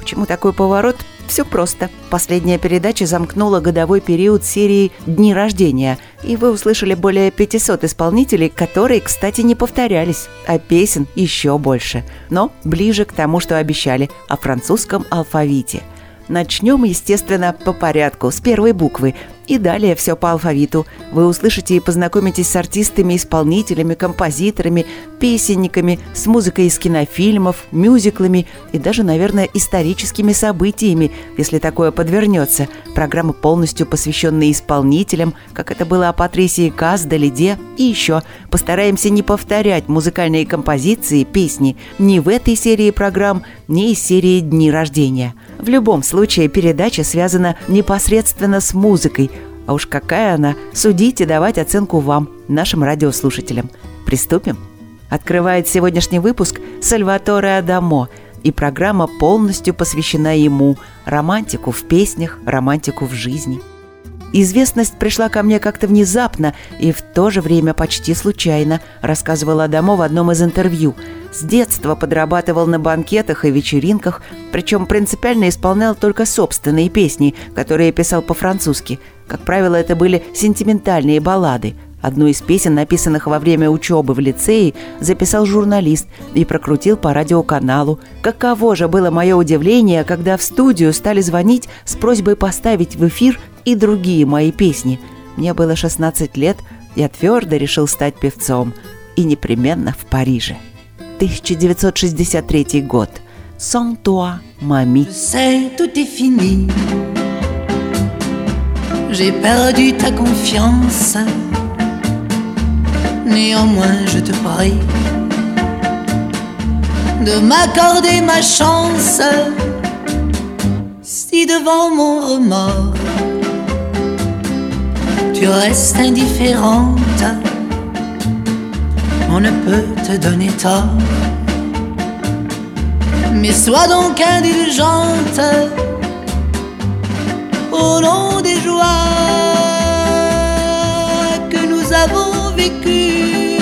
Почему такой поворот? Все просто. Последняя передача замкнула годовой период серии «Дни рождения», и вы услышали более 500 исполнителей, которые, кстати, не повторялись, а песен еще больше, но ближе к тому, что обещали, о французском алфавите – Начнем, естественно, по порядку, с первой буквы. И далее все по алфавиту. Вы услышите и познакомитесь с артистами, исполнителями, композиторами, песенниками, с музыкой из кинофильмов, мюзиклами и даже, наверное, историческими событиями, если такое подвернется. Программа полностью посвященная исполнителям, как это было о Патрисии Каз, Далиде. И еще постараемся не повторять музыкальные композиции, песни ни в этой серии программ, ни из серии «Дни рождения». В любом случае, передача связана непосредственно с музыкой, а уж какая она, судите, давать оценку вам, нашим радиослушателям. Приступим? Открывает сегодняшний выпуск Сальваторе Адамо, и программа полностью посвящена ему, романтику в песнях, романтику в жизни. Известность пришла ко мне как-то внезапно и в то же время почти случайно, рассказывала Адамо в одном из интервью – с детства подрабатывал на банкетах и вечеринках, причем принципиально исполнял только собственные песни, которые писал по-французски. Как правило, это были сентиментальные баллады. Одну из песен, написанных во время учебы в лицее, записал журналист и прокрутил по радиоканалу. Каково же было мое удивление, когда в студию стали звонить с просьбой поставить в эфир и другие мои песни. Мне было 16 лет, я твердо решил стать певцом. И непременно в Париже. 1963 год. Sans toi. Je sais, tout est fini. J'ai perdu ta confiance. Néanmoins, je te prie de m'accorder ma chance. Si devant mon remords, tu restes indifférente on ne peut te donner tort. Mais sois donc indulgente au nom des joies que nous avons vécues,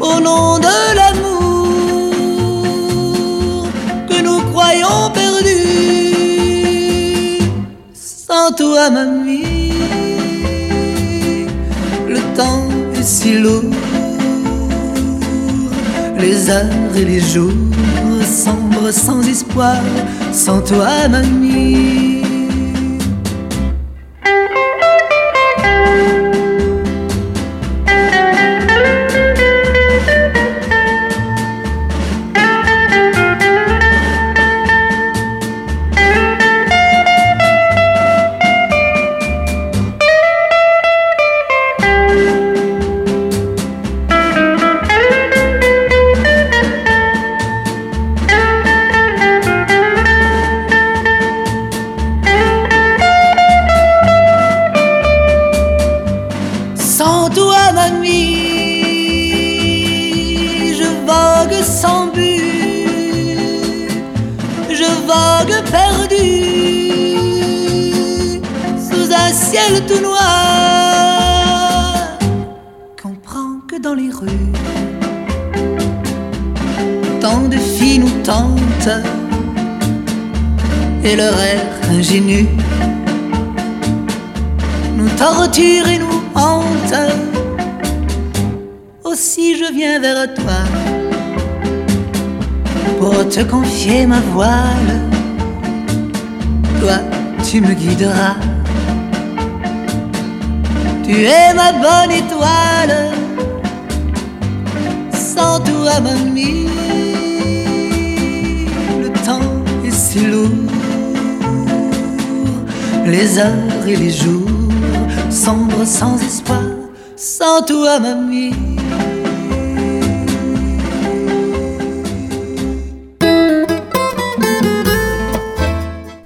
au nom de l'amour que nous croyons perdu. Sans toi, mamie, le temps si lourd. Les heures et les jours sombres sans espoir, sans toi, mamie. Et leur air ingénu nous torture et nous hante. Aussi je viens vers toi pour te confier ma voile. Toi, tu me guideras. Tu es ma bonne étoile. Sans toi, mamie, le temps est si lourd les heures et les jours sombres sans espoir, sans toi, mamie.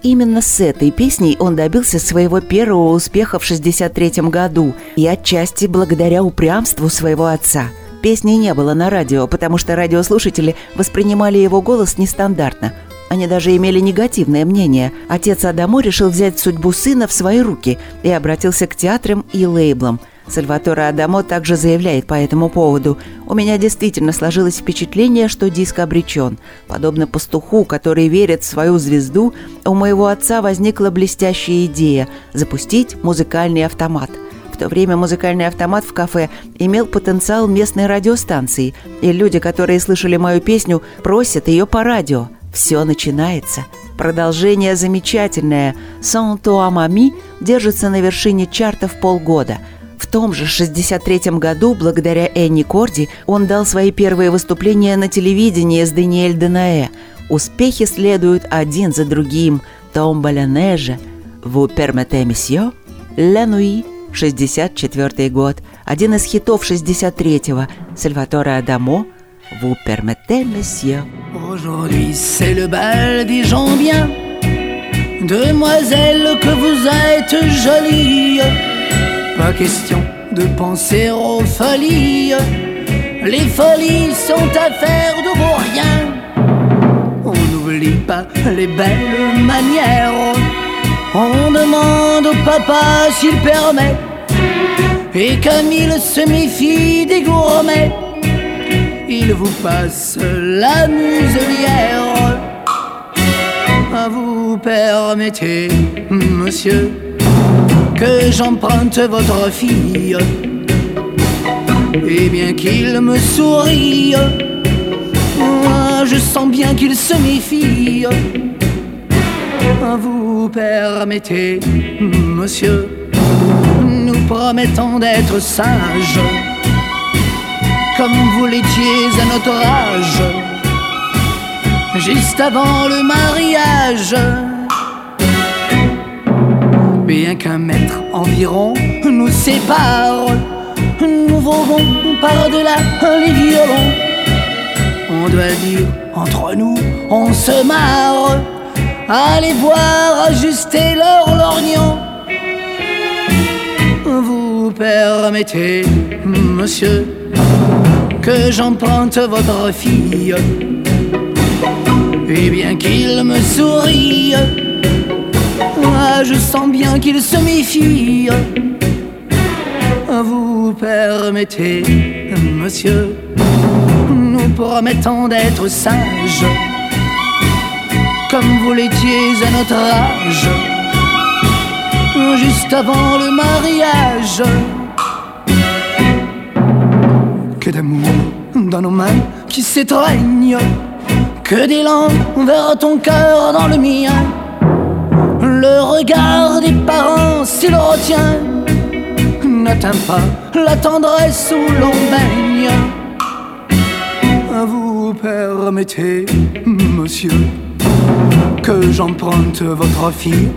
Именно с этой песней он добился своего первого успеха в 63 году и отчасти благодаря упрямству своего отца. Песни не было на радио, потому что радиослушатели воспринимали его голос нестандартно. Они даже имели негативное мнение. Отец Адамо решил взять судьбу сына в свои руки и обратился к театрам и лейблам – Сальваторе Адамо также заявляет по этому поводу «У меня действительно сложилось впечатление, что диск обречен. Подобно пастуху, который верит в свою звезду, у моего отца возникла блестящая идея – запустить музыкальный автомат». В то время музыкальный автомат в кафе имел потенциал местной радиостанции, и люди, которые слышали мою песню, просят ее по радио. Все начинается. Продолжение замечательное. «Сан Туамами» держится на вершине чартов полгода – в том же 63 году, благодаря Энни Корди, он дал свои первые выступления на телевидении с Даниэль Денаэ. Успехи следуют один за другим. «Томбаля Неже», «Vous permettez, monsieur», «La nuit», 64 год, один из хитов 63-го, Сальваторе Адамо, «Vous permettez, monsieur». Aujourd'hui c'est le bal des gens bien Demoiselle que vous êtes jolie Pas question de penser aux folies. Les folies sont affaires de vos rien. On n'oublie pas les belles manières. On demande au papa s'il permet. Et comme il se méfie des gourmets, il vous passe la muselière. Vous permettez, monsieur que j'emprunte votre fille. Et bien qu'il me sourie, moi je sens bien qu'il se méfie. Vous permettez, monsieur, nous promettons d'être sages, comme vous l'étiez à notre âge, juste avant le mariage bien qu'un mètre environ nous sépare, nous volons par-delà les violons. On doit dire entre nous, on se marre. Allez voir ajuster leur lorgnon. Vous permettez, monsieur, que j'emprunte votre fille. Et bien qu'il me sourie, moi je sens bien qu'il se méfie. Vous permettez, monsieur, nous promettons d'être sages, comme vous l'étiez à notre âge, juste avant le mariage. D'amour dans nos mains qui s'étreignent, que d'élan vers ton cœur dans le mien le regard des parents, s'il retient, n'atteint pas la tendresse où l'on baigne. Vous permettez, monsieur, que j'emprunte votre fille.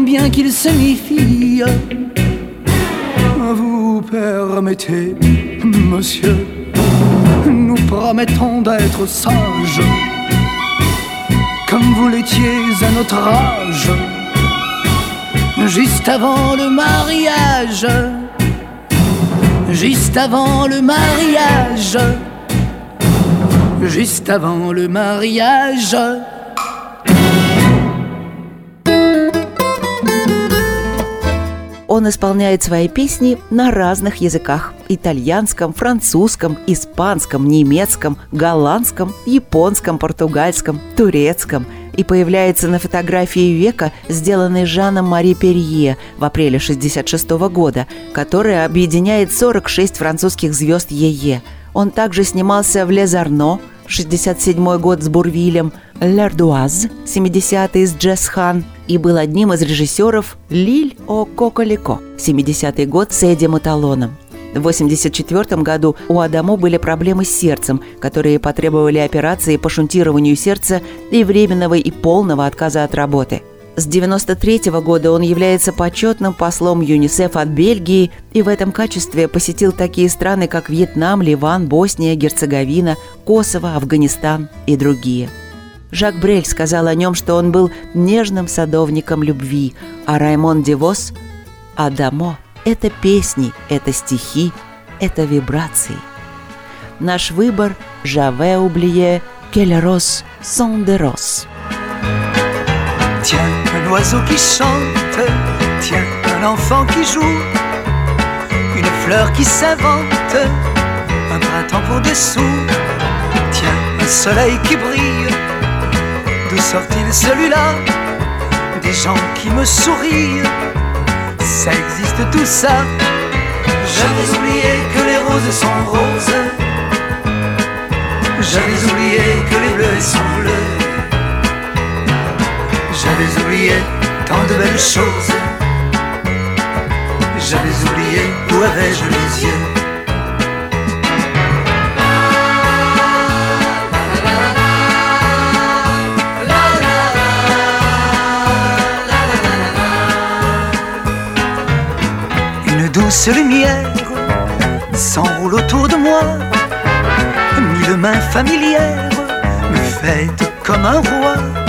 Bien qu'il se méfie. Vous permettez, monsieur, nous promettons d'être sages, comme vous l'étiez à notre âge, juste avant le mariage, juste avant le mariage, juste avant le mariage. Он исполняет свои песни на разных языках – итальянском, французском, испанском, немецком, голландском, японском, португальском, турецком – и появляется на фотографии века, сделанной Жаном Мари Перье в апреле 1966 года, которая объединяет 46 французских звезд ЕЕ. Он также снимался в «Лезарно», 67 год с Бурвилем, «Л'Ардуаз», 70-й с Джесс Хан, и был одним из режиссеров «Лиль о Коколико», 70-й год с Эдди Маталоном. В 1984 году у Адамо были проблемы с сердцем, которые потребовали операции по шунтированию сердца и временного и полного отказа от работы. С 93 года он является почетным послом ЮНИСЕФ от Бельгии и в этом качестве посетил такие страны, как Вьетнам, Ливан, Босния, Герцеговина, Косово, Афганистан и другие. Жак Брель сказал о нем, что он был нежным садовником любви, а Раймон Девос – Адамо – это песни, это стихи, это вибрации. Наш выбор – «J'avais oublié que les roses sont des roses». Tiens, un oiseau qui chante, tiens, un enfant qui joue, une fleur qui s'invente, un printemps pour des sous, tiens, un soleil qui brille, d'où sort-il celui-là? Des gens qui me sourient, ça existe tout ça. J'avais oublié que les roses sont roses, j'avais oublié que les bleus sont bleus. J'avais oublié tant de belles choses. J'avais oublié où avais-je les yeux. Une douce lumière s'enroule autour de moi. Mille mains familières me fêtent comme un roi.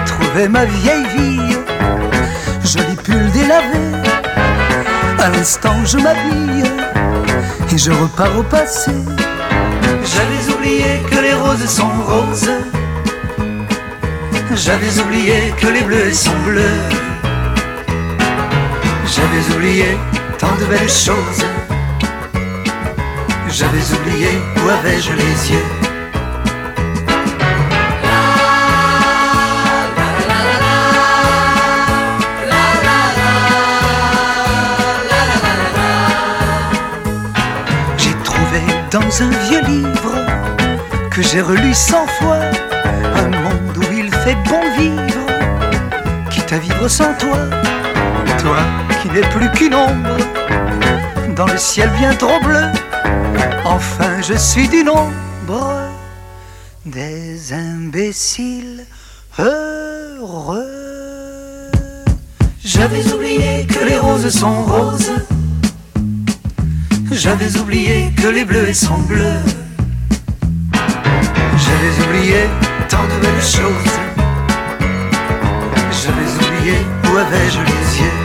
J'ai retrouvé ma vieille vie, pull délavé. À l'instant, je m'habille et je repars au passé. J'avais oublié que les roses sont roses. J'avais oublié que les bleus sont bleus. J'avais oublié tant de belles choses. J'avais oublié où avais-je les yeux. J'ai relu cent fois un monde où il fait bon vivre, quitte à vivre sans toi, toi qui n'es plus qu'une ombre dans le ciel bien trop bleu. Enfin, je suis du nombre des imbéciles heureux. J'avais oublié que les roses sont roses. J'avais oublié que les bleus sont bleus. J'avais oublié tant de belles choses. J'avais oublié où avais-je les yeux?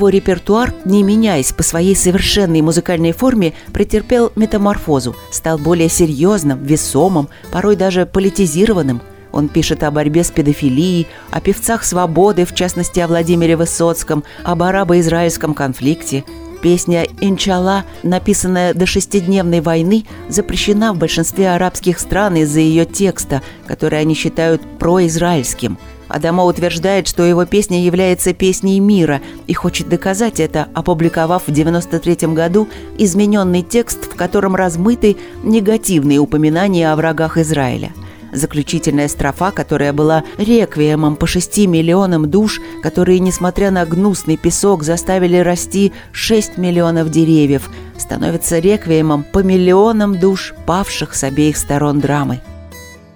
Его репертуар, не меняясь по своей совершенной музыкальной форме, претерпел метаморфозу, стал более серьезным, весомым, порой даже политизированным. Он пишет о борьбе с педофилией, о певцах свободы, в частности о Владимире Высоцком, об арабо-израильском конфликте. Песня «Инчалла», написанная до шестидневной войны, запрещена в большинстве арабских стран из-за ее текста, который они считают произраильским – Адамо утверждает, что его песня является песней мира и хочет доказать это, опубликовав в 1993 году измененный текст, в котором размыты негативные упоминания о врагах Израиля. Заключительная строфа, которая была реквиемом по шести миллионам душ, которые, несмотря на гнусный песок, заставили расти 6 миллионов деревьев, становится реквиемом по миллионам душ, павших с обеих сторон драмы.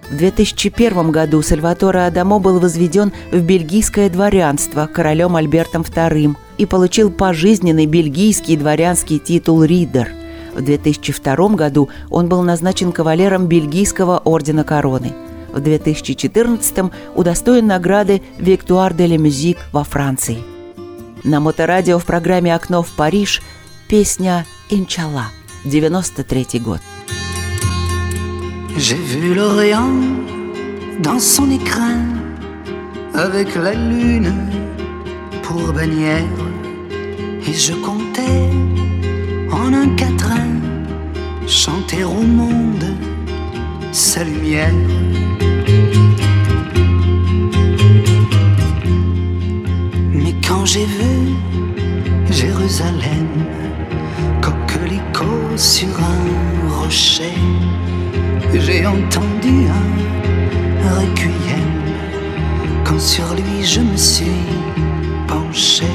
В 2001 году Сальваторе Адамо был возведен в бельгийское дворянство королем Альбертом II и получил пожизненный бельгийский дворянский титул «Ридер». В 2002 году он был назначен кавалером бельгийского ордена короны. В 2014 удостоен награды «Виктуар де ла Мюзик» во Франции. На моторадио в программе «Окно в Париж» песня «Инчалла», 93 год. J'ai vu l'Orient dans son écrin, avec la lune pour bannière. Et je comptais en un quatrain chanter au monde sa lumière. Mais quand j'ai vu Jérusalem, coquelicot sur un rocher, j'ai entendu un requiem quand sur lui je me suis penché.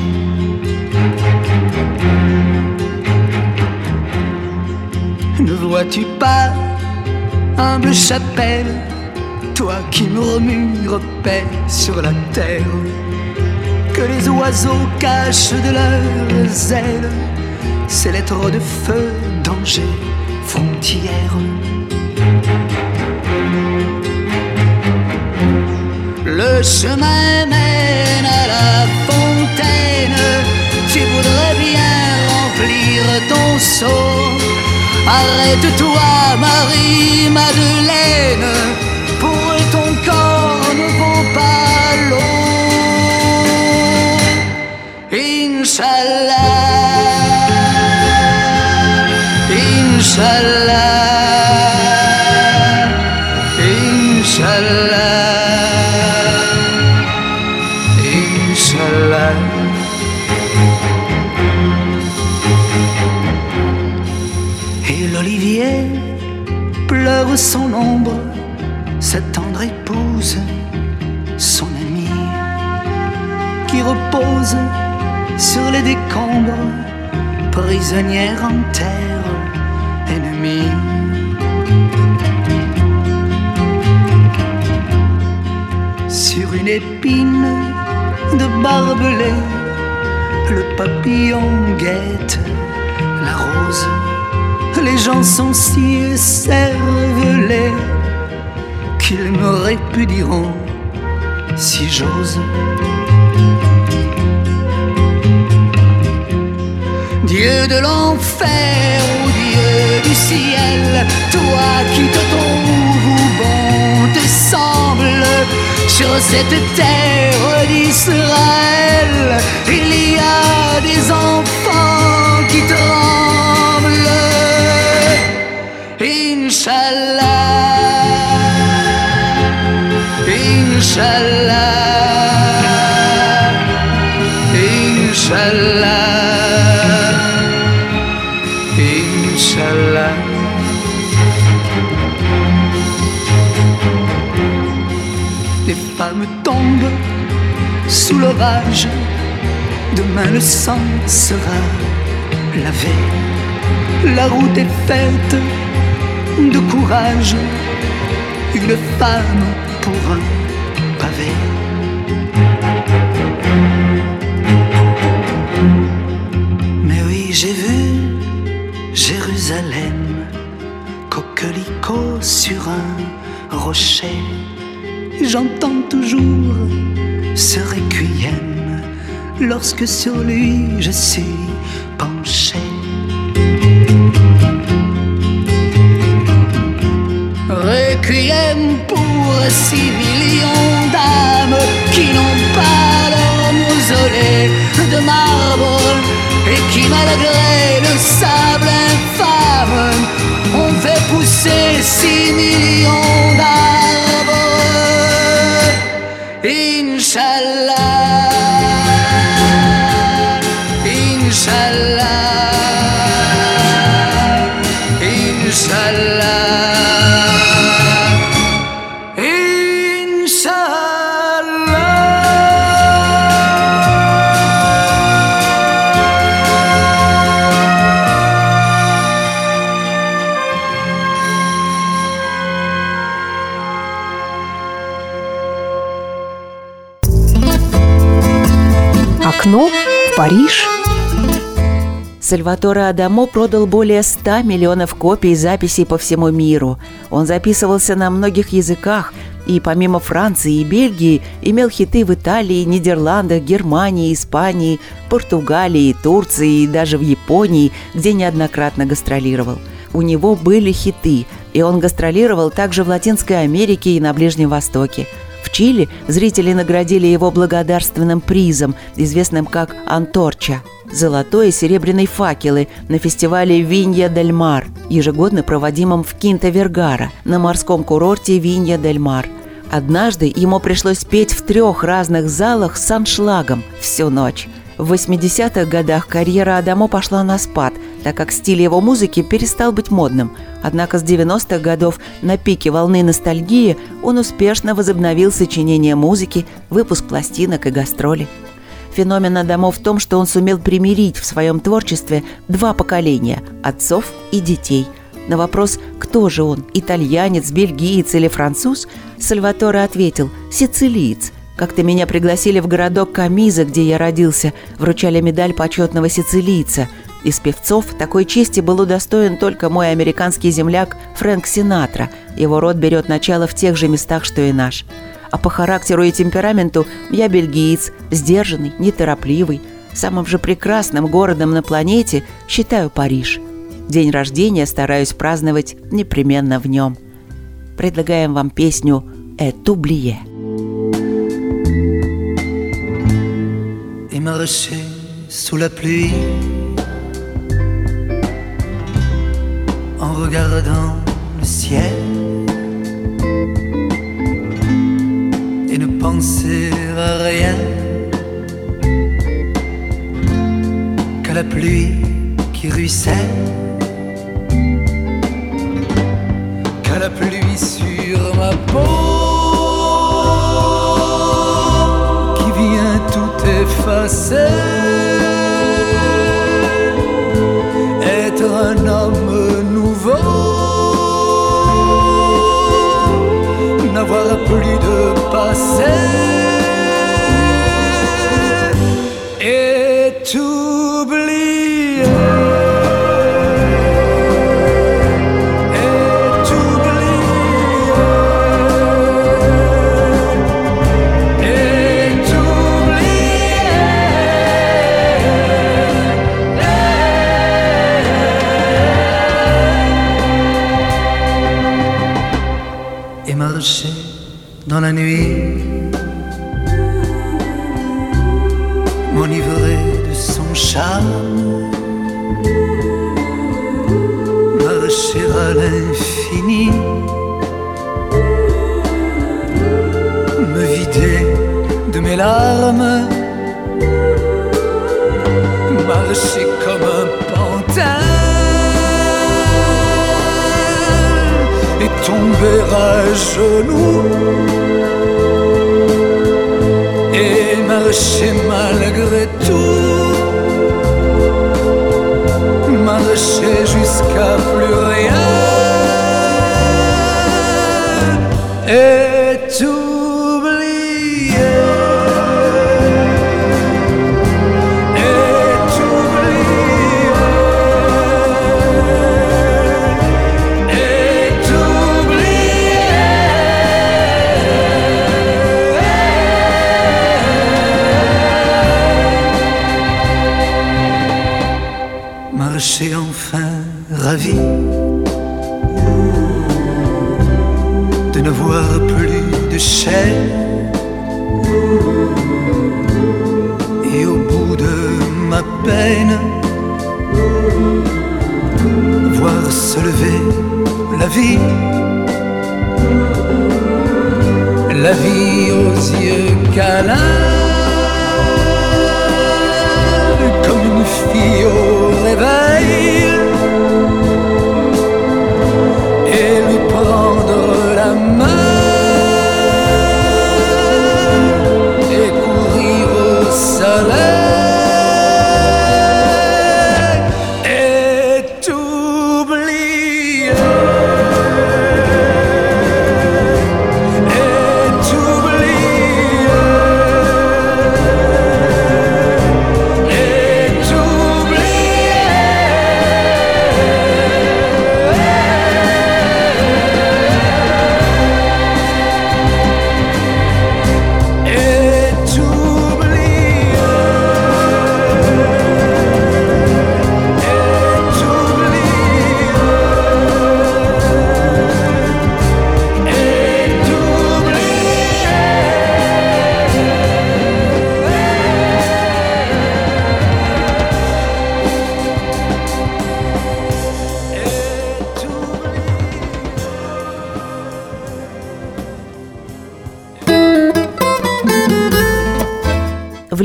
Ne vois-tu pas, humble chapelle, toi qui murmures paix sur la terre, que les oiseaux cachent de leurs ailes ces lettres de feu, danger, frontière. Le chemin mène à la fontaine, tu voudrais bien remplir ton seau. Arrête-toi, Marie-Madeleine, pour ton corps ne vaut pas l'eau. Inch'Allah, Inch'Allah, son ombre, sa tendre épouse, son amie, qui repose sur les décombres, prisonnière en terre ennemie. Sur une épine de barbelé, le papillon guette gens sont si cervelés qu'ils me répudieront si j'ose. Dieu de l'enfer ou Dieu du ciel, toi qui te trouves où bon te semble, sur cette terre d'Israël, il y a des enfants qui tremblent. Inch'Allah, Inch'Allah, Inch'Allah. Les femmes tombent sous l'orage. Demain le sang sera lavé. La route est faite de courage. Une femme pour un Mais oui, j'ai vu Jérusalem, coquelicot sur un rocher. J'entends toujours ce requiem lorsque sur lui je suis penché. Requiem pour six millions qui n'ont pas leur mausolée de marbre et qui malgré le sable infâme ont fait pousser six millions d'arbres. Сальваторе Адамо продал более 100 миллионов копий записей по всему миру. Он записывался на многих языках и помимо Франции и Бельгии имел хиты в Италии, Нидерландах, Германии, Испании, Португалии, Турции и даже в Японии, где неоднократно гастролировал. У него были хиты, и он гастролировал также в Латинской Америке и на Ближнем Востоке. В Чили зрители наградили его благодарственным призом, известным как «Анторча» – золотой и серебряный факелы на фестивале «Винья дель Мар», ежегодно проводимом в Кинта-Вергара на морском курорте «Винья дель Мар». Однажды ему пришлось петь в трех разных залах с аншлагом всю ночь. В 80-х годах карьера Адамо пошла на спад, так как стиль его музыки перестал быть модным. Однако с 90-х годов на пике волны ностальгии он успешно возобновил сочинение музыки, выпуск пластинок и гастроли. Феномен Адамо в том, что он сумел примирить в своем творчестве два поколения – отцов и детей. На вопрос «Кто же он? Итальянец, бельгиец или француз?» Сальваторе ответил «Сицилиец». Как-то меня пригласили в городок Камиза, где я родился, вручали медаль почетного сицилийца. Из певцов такой чести был удостоен только мой американский земляк Фрэнк Синатра. Его род берет начало в тех же местах, что и наш. А по характеру и темпераменту я бельгиец, сдержанный, неторопливый. Самым же прекрасным городом на планете считаю Париж. День рождения стараюсь праздновать непременно в нем. Предлагаем вам песню «Этублие». pluie en regardant le ciel penser à rien qu'à la pluie qui ruisselle, qu'à la pluie sur ma peau. qui vient tout effacer. Être un homme nouveau, n'avoir plus de passé. Et t'oublier. Et t'oublier. Et t'oublier Et dans la nuit comme une fille au réveil. Et lui prendre la main et courir au soleil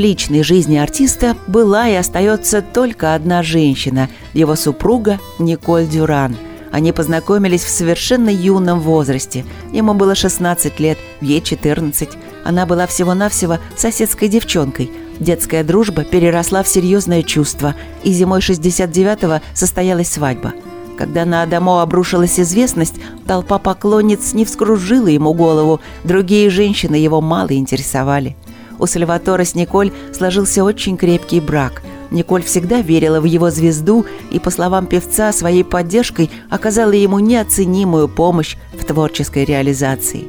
личной жизни артиста была и остается только одна женщина – его супруга Николь Дюран. Они познакомились в совершенно юном возрасте. Ему было 16 лет, ей 14. Она была всего-навсего соседской девчонкой. Детская дружба переросла в серьезное чувство, и зимой 69-го состоялась свадьба – когда на Адамо обрушилась известность, толпа поклонниц не вскружила ему голову, другие женщины его мало интересовали. У Сальватора с Николь сложился очень крепкий брак. Николь всегда верила в его звезду и, по словам певца, своей поддержкой оказала ему неоценимую помощь в творческой реализации.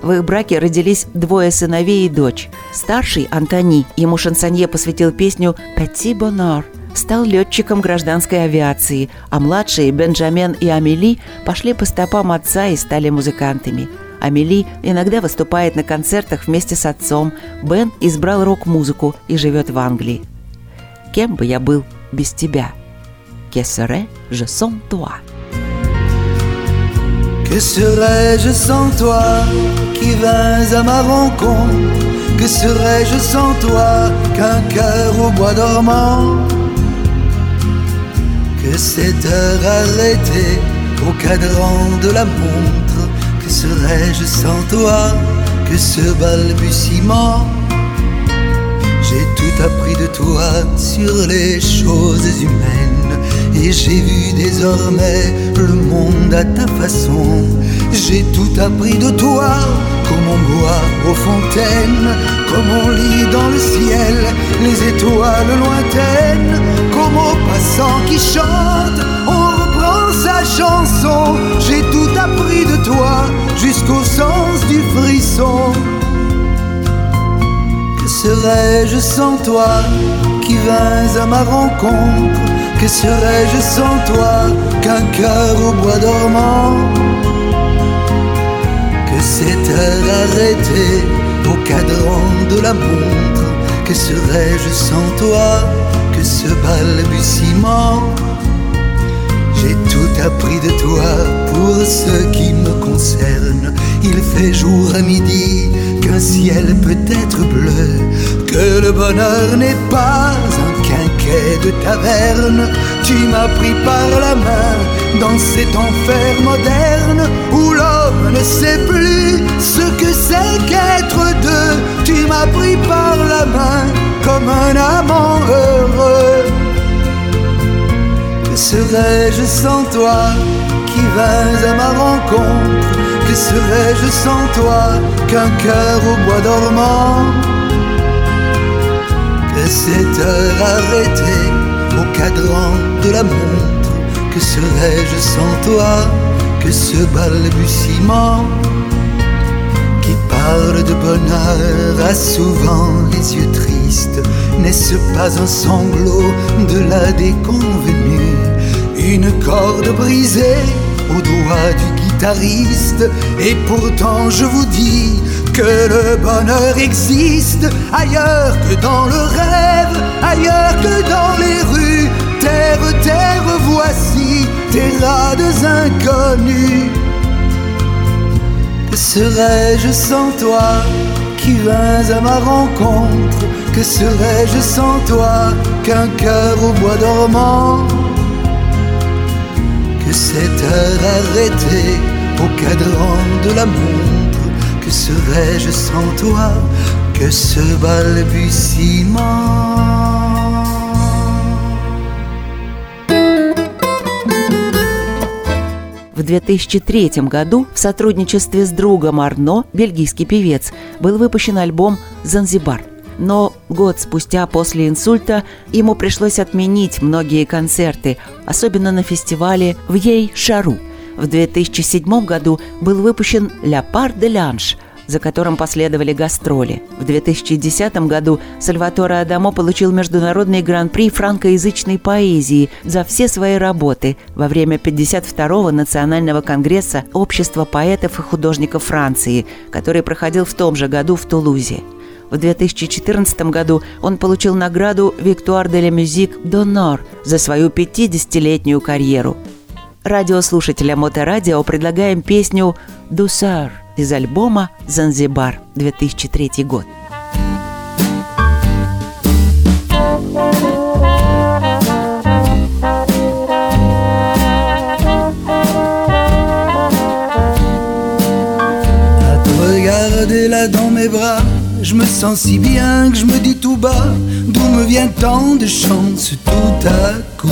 В их браке родились двое сыновей и дочь. Старший, Антони, ему шансонье посвятил песню «Petit Bonheur», стал летчиком гражданской авиации, а младшие Бенджамен и Амели пошли по стопам отца и стали музыкантами – Амели иногда выступает на концертах вместе с отцом. Бен избрал рок-музыку и живет в Англии. Кем бы я был без тебя? Que serais-je sans toi? Que serais-je sans toi qui vins à ma rencontre Que serais-je sans toi qu'un cœur au bois dormant Que cette heure arrêtée au cadran de la montre serais-je sans toi que ce balbutiement? J'ai tout appris de toi sur les choses humaines et j'ai vu désormais le monde à ta façon. J'ai tout appris de toi, comme on boit aux fontaines, comme on lit dans le ciel les étoiles lointaines, comme aux passants qui chantent, Que serais-je sans toi qui vins à ma rencontre? Que serais-je sans toi qu'un cœur au bois dormant? Que cette heure arrêtée au cadran de la montre? Que serais-je sans toi que ce balbutiement? J'ai tout appris de toi pour ce qui me concerne. Il fait jour à midi qu'un ciel peut être bleu, que le bonheur n'est pas un quinquet de taverne. Tu m'as pris par la main dans cet enfer moderne où l'homme ne sait plus ce que c'est qu'être deux. Tu m'as pris par la main comme un amant heureux serais-je sans toi qui vins à ma rencontre? Que serais-je sans toi qu'un cœur au bois dormant? Que cette heure arrêtée au cadran de la montre Que serais-je sans toi que ce balbutiement qui parle de bonheur a souvent les yeux tristes? N'est-ce pas un sanglot de la déconvenue Une corde brisée au doigt du guitariste. Et pourtant je vous dis que le bonheur existe ailleurs que dans le rêve, ailleurs que dans les rues. Terre, terre, voici tes rades inconnus. Que serais-je sans toi qui vins à ma rencontre? Que serais-je sans toi qu'un cœur au bois dormant? Que cette heure arrêtée au cadran de la montre Que serais-je sans toi que ce balbutiement В 2003 году в сотрудничестве с другом Арно, бельгийский певец, был выпущен альбом «Занзибар». Но год спустя после инсульта ему пришлось отменить многие концерты, особенно на фестивале в Ей-Шару. В 2007 году был выпущен «Ля пар де лянш», за которым последовали гастроли. В 2010 году Сальваторе Адамо получил международный гран-при франкоязычной поэзии за все свои работы во время 52-го национального конгресса Общества поэтов и художников Франции, который проходил в том же году в Тулузе. В 2014 году он получил награду «Виктуар де ла Мюзик Донор» за свою 50-летнюю карьеру. Радиослушателям Моторадио предлагаем песню «Дусар» из альбома «Занзибар» 2003 год. dans mes bras Je me sens si bien que je me dis tout bas d'où me vient tant de chance tout à coup.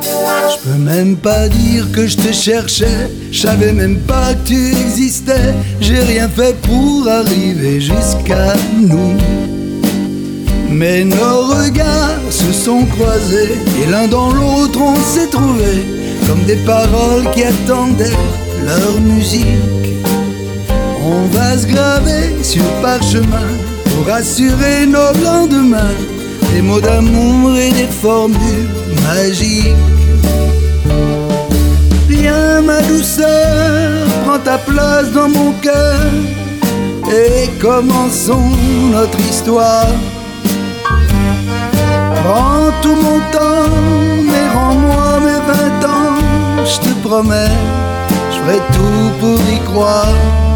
Je peux même pas dire que je te cherchais, je savais même pas que tu existais. J'ai rien fait pour arriver jusqu'à nous. Mais nos regards se sont croisés et l'un dans l'autre on s'est trouvé comme des paroles qui attendaient leur musique. On va se graver sur parchemin pour assurer nos lendemains des mots d'amour et des formules magiques. Viens ma douceur, prends ta place dans mon cœur et commençons notre histoire. Prends tout mon temps, mais rends-moi mes vingt ans, je te promets, je ferai tout pour y croire.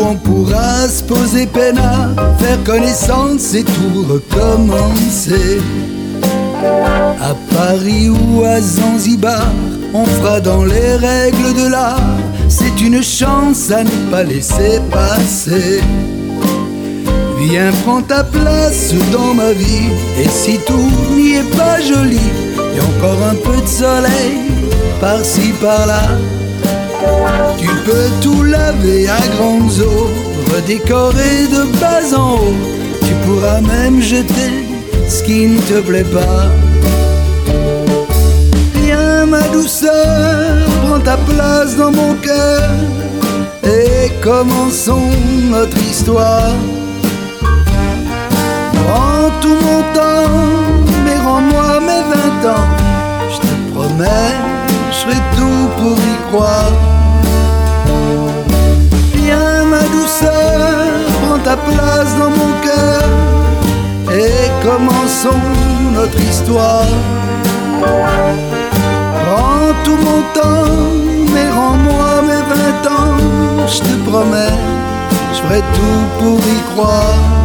on pourra se poser peine à faire connaissance et tout recommencer. À Paris ou à Zanzibar, on fera dans les règles de l'art. C'est une chance à ne pas laisser passer. Viens prends ta place dans ma vie Et si tout n'y est pas joli Et encore un peu de soleil Par-ci par-là tu peux tout laver à grandes eaux, redécorer de bas en haut. Tu pourras même jeter ce qui ne te plaît pas. Viens ma douceur, prends ta place dans mon cœur et commençons notre histoire. Prends tout mon temps, mais rends-moi mes vingt ans. Je te promets, ferai tout pour y croire. Viens ma douceur, prends ta place dans mon cœur et commençons notre histoire. Prends tout mon temps, mais rends-moi mes vingt ans, je te promets, je ferai tout pour y croire.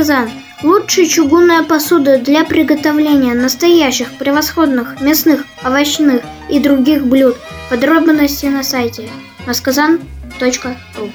«Масказан». Лучшая чугунная посуда для приготовления настоящих превосходных мясных, овощных и других блюд. Подробности на сайте masказан.ру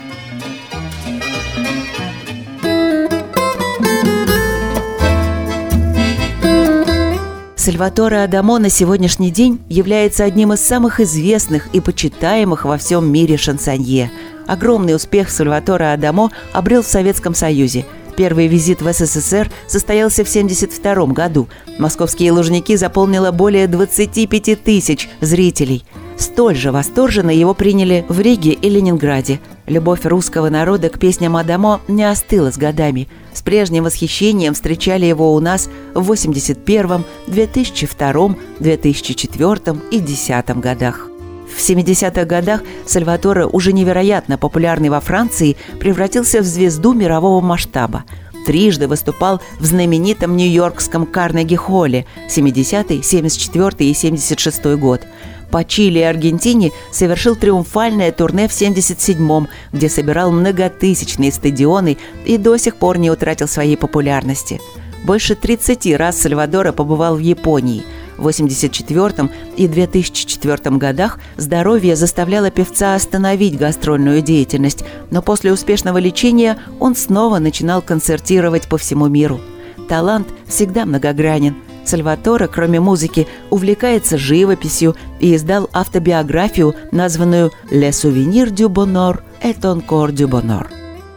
Сальваторе Адамо на сегодняшний день является одним из самых известных и почитаемых во всем мире шансонье – Огромный успех Сальватора Адамо обрел в Советском Союзе. Первый визит в СССР состоялся в 1972 году. Московские лужники заполнило более 25 тысяч зрителей. Столь же восторженно его приняли в Риге и Ленинграде. Любовь русского народа к песням Адамо не остыла с годами. С прежним восхищением встречали его у нас в 81 2002 2004 и 2010 годах. В 70-х годах Сальваторе, уже невероятно популярный во Франции, превратился в звезду мирового масштаба. Трижды выступал в знаменитом нью-йоркском Карнеги-холле 70-й, 74-й и 76 год. По Чили и Аргентине совершил триумфальное турне в 77-м, где собирал многотысячные стадионы и до сих пор не утратил своей популярности. Больше 30 раз Сальвадора побывал в Японии – 1984 и 2004 годах здоровье заставляло певца остановить гастрольную деятельность, но после успешного лечения он снова начинал концертировать по всему миру. Талант всегда многогранен. Сальваторе, кроме музыки, увлекается живописью и издал автобиографию, названную «Le souvenir du bonheur et encore du bonheur».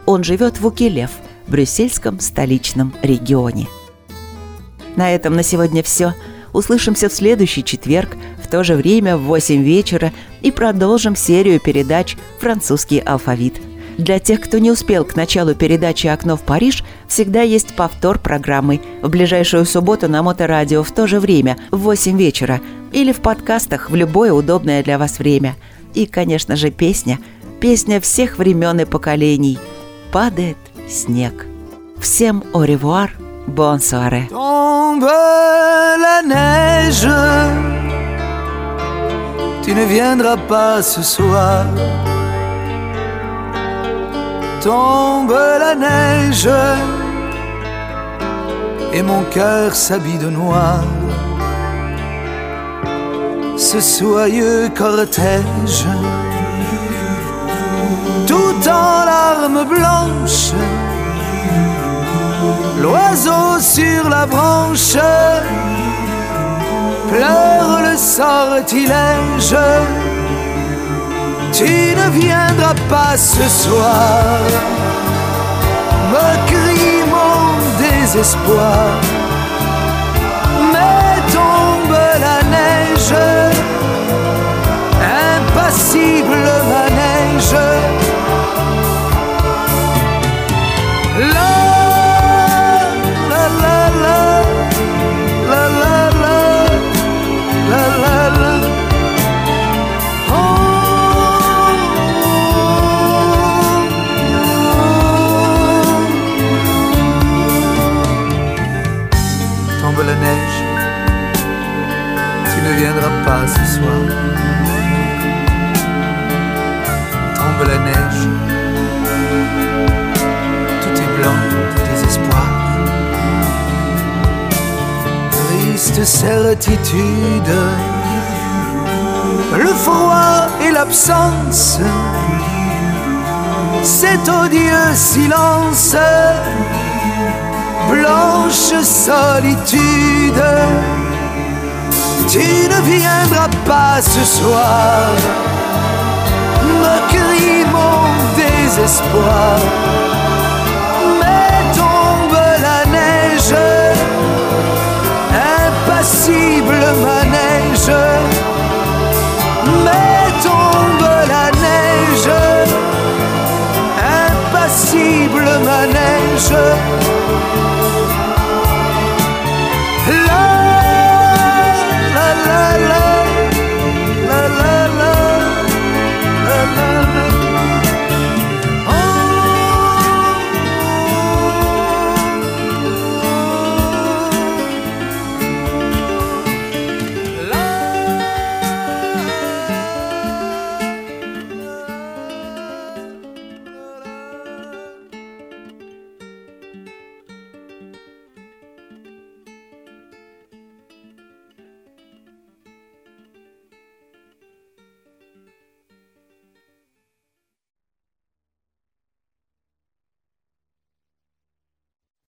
Он живет в Укелев, брюссельском столичном регионе. На этом на сегодня все. Услышимся в следующий четверг в то же время в 8 вечера и продолжим серию передач «Французский алфавит». Для тех, кто не успел к началу передачи «Окно в Париж», всегда есть повтор программы в ближайшую субботу на Моторадио в то же время, в 8 вечера, или в подкастах в любое удобное для вас время. И, конечно же, песня. Песня всех времен и поколений. «Падает снег». Всем revoir, bonne soirée. Tombe la neige, tu ne viendras pas ce soir. Tombe la neige et mon cœur s'habille de noir. Ce soyeux cortège, tout en larmes blanches, l'oiseau sur la branche pleure le sortilège. Tu ne viendras pas ce soir, me crie mon désespoir. Mais tombe la neige, impassible manège. Ce soir. Tombe la neige, tout est blanc de désespoir. Triste certitude, le froid et l'absence, cet odieux silence, blanche solitude. Tu ne viendras pas ce soir, me crie mon désespoir. Mais tombe la neige, impassible manège. Mais tombe la neige, impassible manège.